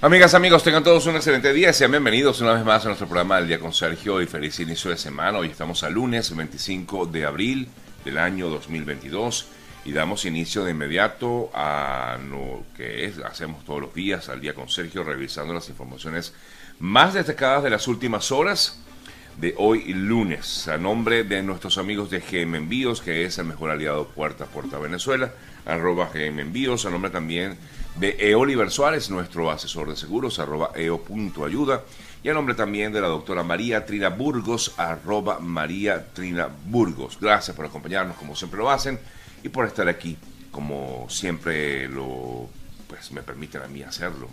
Amigas, amigos, tengan todos un excelente día. Sean bienvenidos una vez más a nuestro programa del Día con Sergio y feliz inicio de semana. Hoy estamos a lunes 25 de abril del año 2022 y damos inicio de inmediato a lo que es, hacemos todos los días al Día con Sergio, revisando las informaciones más destacadas de las últimas horas de hoy lunes. A nombre de nuestros amigos de GM Envíos, que es el mejor aliado puerta a puerta Venezuela, arroba GM Envíos, a nombre también de Eoliver Suárez, nuestro asesor de seguros, arroba eo.ayuda, y a nombre también de la doctora María Trina Burgos, arroba María Trina Burgos. Gracias por acompañarnos como siempre lo hacen y por estar aquí como siempre lo pues me permiten a mí hacerlo.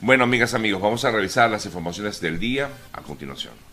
Bueno, amigas, amigos, vamos a revisar las informaciones del día a continuación.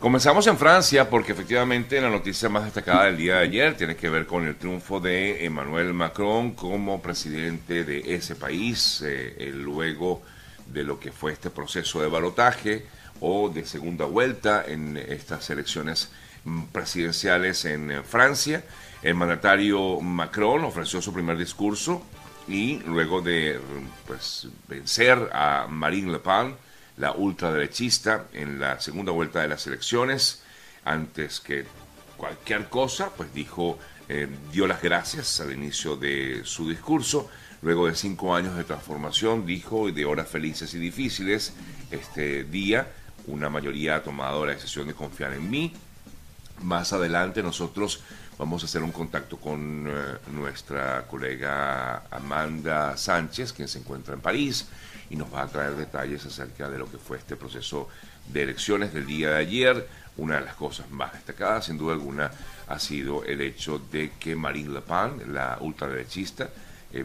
Comenzamos en Francia porque efectivamente la noticia más destacada del día de ayer tiene que ver con el triunfo de Emmanuel Macron como presidente de ese país, eh, luego de lo que fue este proceso de balotaje o de segunda vuelta en estas elecciones mm, presidenciales en eh, Francia. El mandatario Macron ofreció su primer discurso y luego de pues, vencer a Marine Le Pen, la ultraderechista en la segunda vuelta de las elecciones. Antes que cualquier cosa, pues dijo, eh, dio las gracias al inicio de su discurso. Luego de cinco años de transformación, dijo, y de horas felices y difíciles, este día una mayoría ha tomado la decisión de confiar en mí. Más adelante nosotros vamos a hacer un contacto con eh, nuestra colega Amanda Sánchez, quien se encuentra en París y nos va a traer detalles acerca de lo que fue este proceso de elecciones del día de ayer. Una de las cosas más destacadas, sin duda alguna, ha sido el hecho de que Marine Le Pen, la ultraderechista, eh,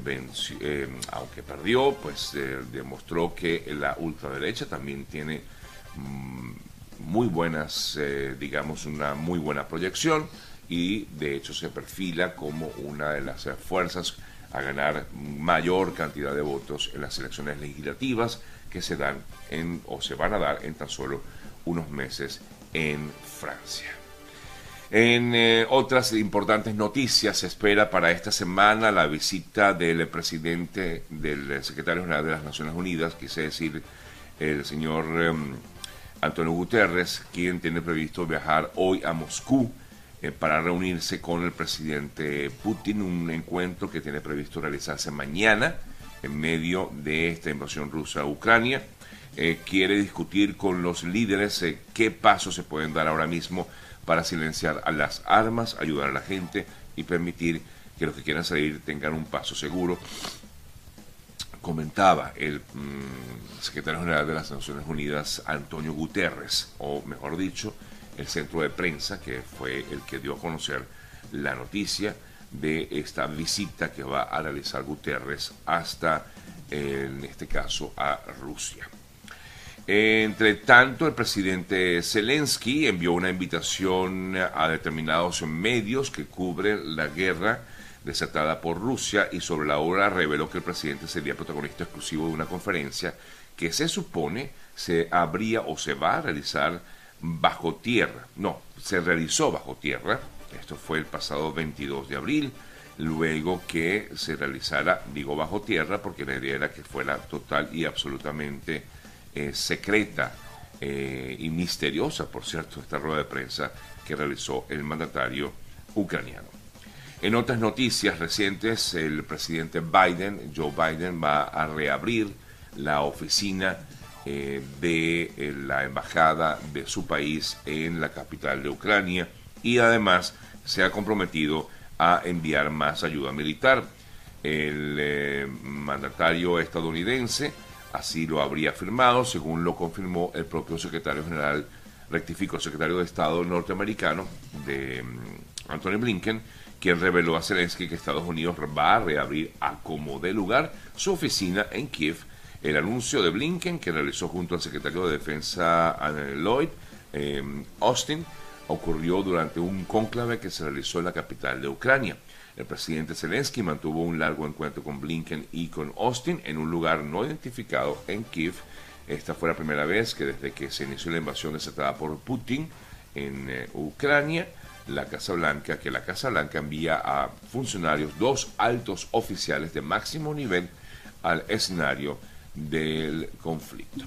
eh, aunque perdió, pues demostró que la ultraderecha también tiene mm, muy buenas, digamos, una muy buena proyección y de hecho se perfila como una de las fuerzas a ganar mayor cantidad de votos en las elecciones legislativas que se dan en, o se van a dar en tan solo unos meses en Francia. En eh, otras importantes noticias se espera para esta semana la visita del presidente, del secretario general de las Naciones Unidas, quise decir el señor em, Antonio Guterres, quien tiene previsto viajar hoy a Moscú eh, para reunirse con el presidente Putin, un encuentro que tiene previsto realizarse mañana en medio de esta invasión rusa a Ucrania. Eh, quiere discutir con los líderes eh, qué pasos se pueden dar ahora mismo para silenciar a las armas, ayudar a la gente y permitir que los que quieran salir tengan un paso seguro. Comentaba el mm, secretario general de las Naciones Unidas, Antonio Guterres, o mejor dicho, el centro de prensa, que fue el que dio a conocer la noticia de esta visita que va a realizar Guterres hasta, en este caso, a Rusia. Entre tanto, el presidente Zelensky envió una invitación a determinados medios que cubren la guerra desatada por Rusia y sobre la hora reveló que el presidente sería protagonista exclusivo de una conferencia que se supone se habría o se va a realizar bajo tierra. No, se realizó bajo tierra. Esto fue el pasado 22 de abril. Luego que se realizara, digo bajo tierra, porque la idea era que fuera total y absolutamente eh, secreta eh, y misteriosa, por cierto, esta rueda de prensa que realizó el mandatario ucraniano. En otras noticias recientes, el presidente Biden, Joe Biden, va a reabrir la oficina eh, de eh, la embajada de su país en la capital de Ucrania y además se ha comprometido a enviar más ayuda militar. El eh, mandatario estadounidense así lo habría afirmado, según lo confirmó el propio secretario general, rectificó, secretario de Estado norteamericano de mm, Anthony Blinken, quien reveló a Zelensky que Estados Unidos va a reabrir a como de lugar su oficina en Kiev el anuncio de Blinken, que realizó junto al secretario de Defensa Lloyd em, Austin, ocurrió durante un cónclave que se realizó en la capital de Ucrania. El presidente Zelensky mantuvo un largo encuentro con Blinken y con Austin en un lugar no identificado en Kiev. Esta fue la primera vez que desde que se inició la invasión desatada por Putin en eh, Ucrania, la Casa Blanca, que la Casa Blanca envía a funcionarios, dos altos oficiales de máximo nivel, al escenario del conflicto.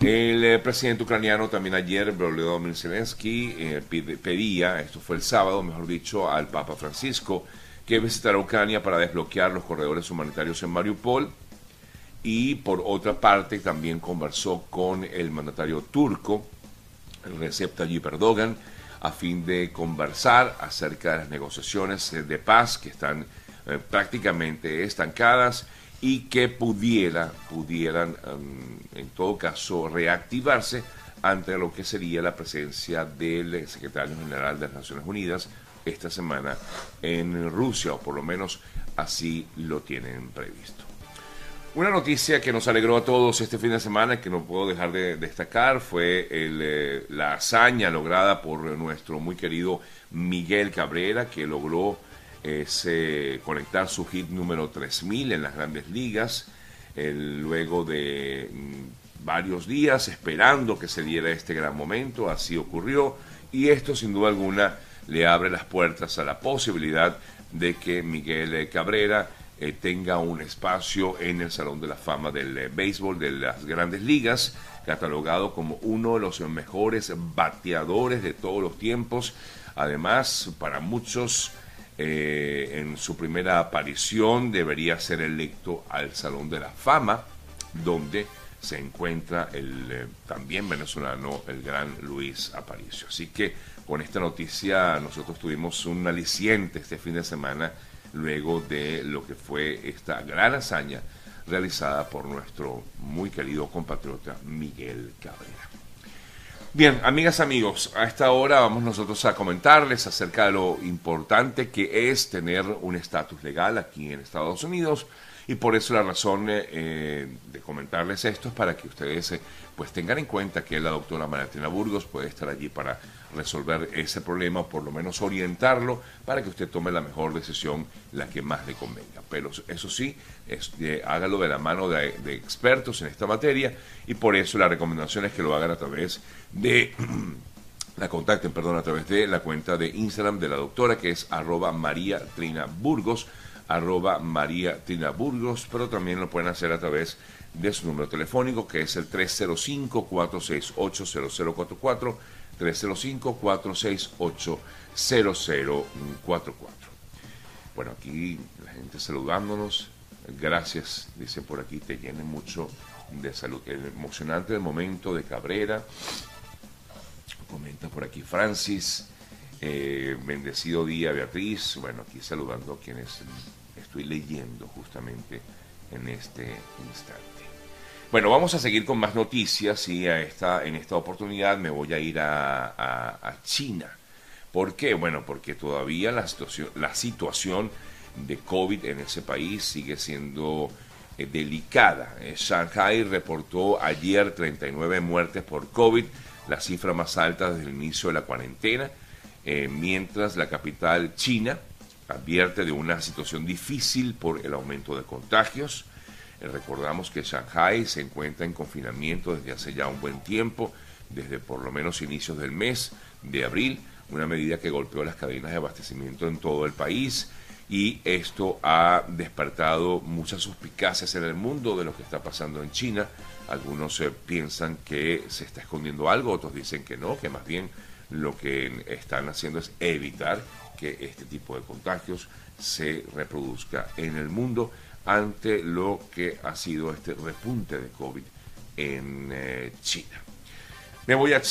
El eh, presidente ucraniano también ayer, Volodymyr Zelensky, eh, pedía, esto fue el sábado, mejor dicho, al Papa Francisco, que visitará Ucrania para desbloquear los corredores humanitarios en Mariupol. Y por otra parte, también conversó con el mandatario turco, Recep Tayyip Erdogan, a fin de conversar acerca de las negociaciones de paz que están eh, prácticamente estancadas y que pudiera, pudieran, em, en todo caso, reactivarse ante lo que sería la presencia del secretario general de las Naciones Unidas esta semana en Rusia, o por lo menos así lo tienen previsto. Una noticia que nos alegró a todos este fin de semana, que no puedo dejar de destacar, fue eh, la hazaña lograda por nuestro muy querido Miguel Cabrera, que logró es eh, conectar su hit número 3000 en las grandes ligas, luego de mm, varios días esperando que se diera este gran momento, así ocurrió, y esto sin duda alguna le abre las puertas a la posibilidad de que Miguel Cabrera eh, tenga un espacio en el Salón de la Fama del eh, Béisbol de las Grandes Ligas, catalogado como uno de los mejores bateadores de todos los tiempos. Además, para muchos eh, en su primera aparición debería ser electo al Salón de la Fama, donde se encuentra el eh, también venezolano, el gran Luis Aparicio. Así que con esta noticia nosotros tuvimos un aliciente este fin de semana luego de lo que fue esta gran hazaña realizada por nuestro muy querido compatriota Miguel Cabrera. Bien, amigas, amigos, a esta hora vamos nosotros a comentarles acerca de lo importante que es tener un estatus legal aquí en Estados Unidos y por eso la razón eh, de comentarles esto es para que ustedes eh, pues tengan en cuenta que la doctora Mariatina Burgos puede estar allí para resolver ese problema o por lo menos orientarlo para que usted tome la mejor decisión, la que más le convenga. Pero eso sí, hágalo de la mano de, de, expertos en esta materia y por eso la recomendación es que lo hagan a través de... la contacten, perdón, a través de la cuenta de Instagram de la doctora que es arroba María Trina Burgos arroba María Tina Burgos, pero también lo pueden hacer a través de su número telefónico que es el 305-468-0044, 305-468-0044. Bueno, aquí la gente saludándonos, gracias, dice por aquí, te llene mucho de salud. El emocionante momento de Cabrera, comenta por aquí Francis, eh, bendecido día Beatriz, bueno, aquí saludando a quienes estoy leyendo justamente en este instante. Bueno, vamos a seguir con más noticias y a esta, en esta oportunidad me voy a ir a, China. ¿Por qué? Bueno, porque todavía la situación, la situación de COVID en ese país sigue siendo eh, delicada. Eh, Shanghai reportó ayer 39 muertes por COVID, la cifra más alta desde el inicio de la cuarentena, eh, mientras la capital china advierte de una situación difícil por el aumento de contagios. Eh, recordamos que Shanghai se encuentra en confinamiento desde hace ya un buen tiempo, desde por lo menos inicios del mes de abril, una medida que golpeó las cadenas de abastecimiento en todo el país y esto ha despertado muchas suspicacias en el mundo de lo que está pasando en China. Algunos eh, piensan que se está escondiendo algo, otros dicen que no, que más bien lo que están haciendo es evitar que este tipo de contagios se reproduzca en el mundo ante lo que ha sido este repunte de COVID en eh, China. Me voy a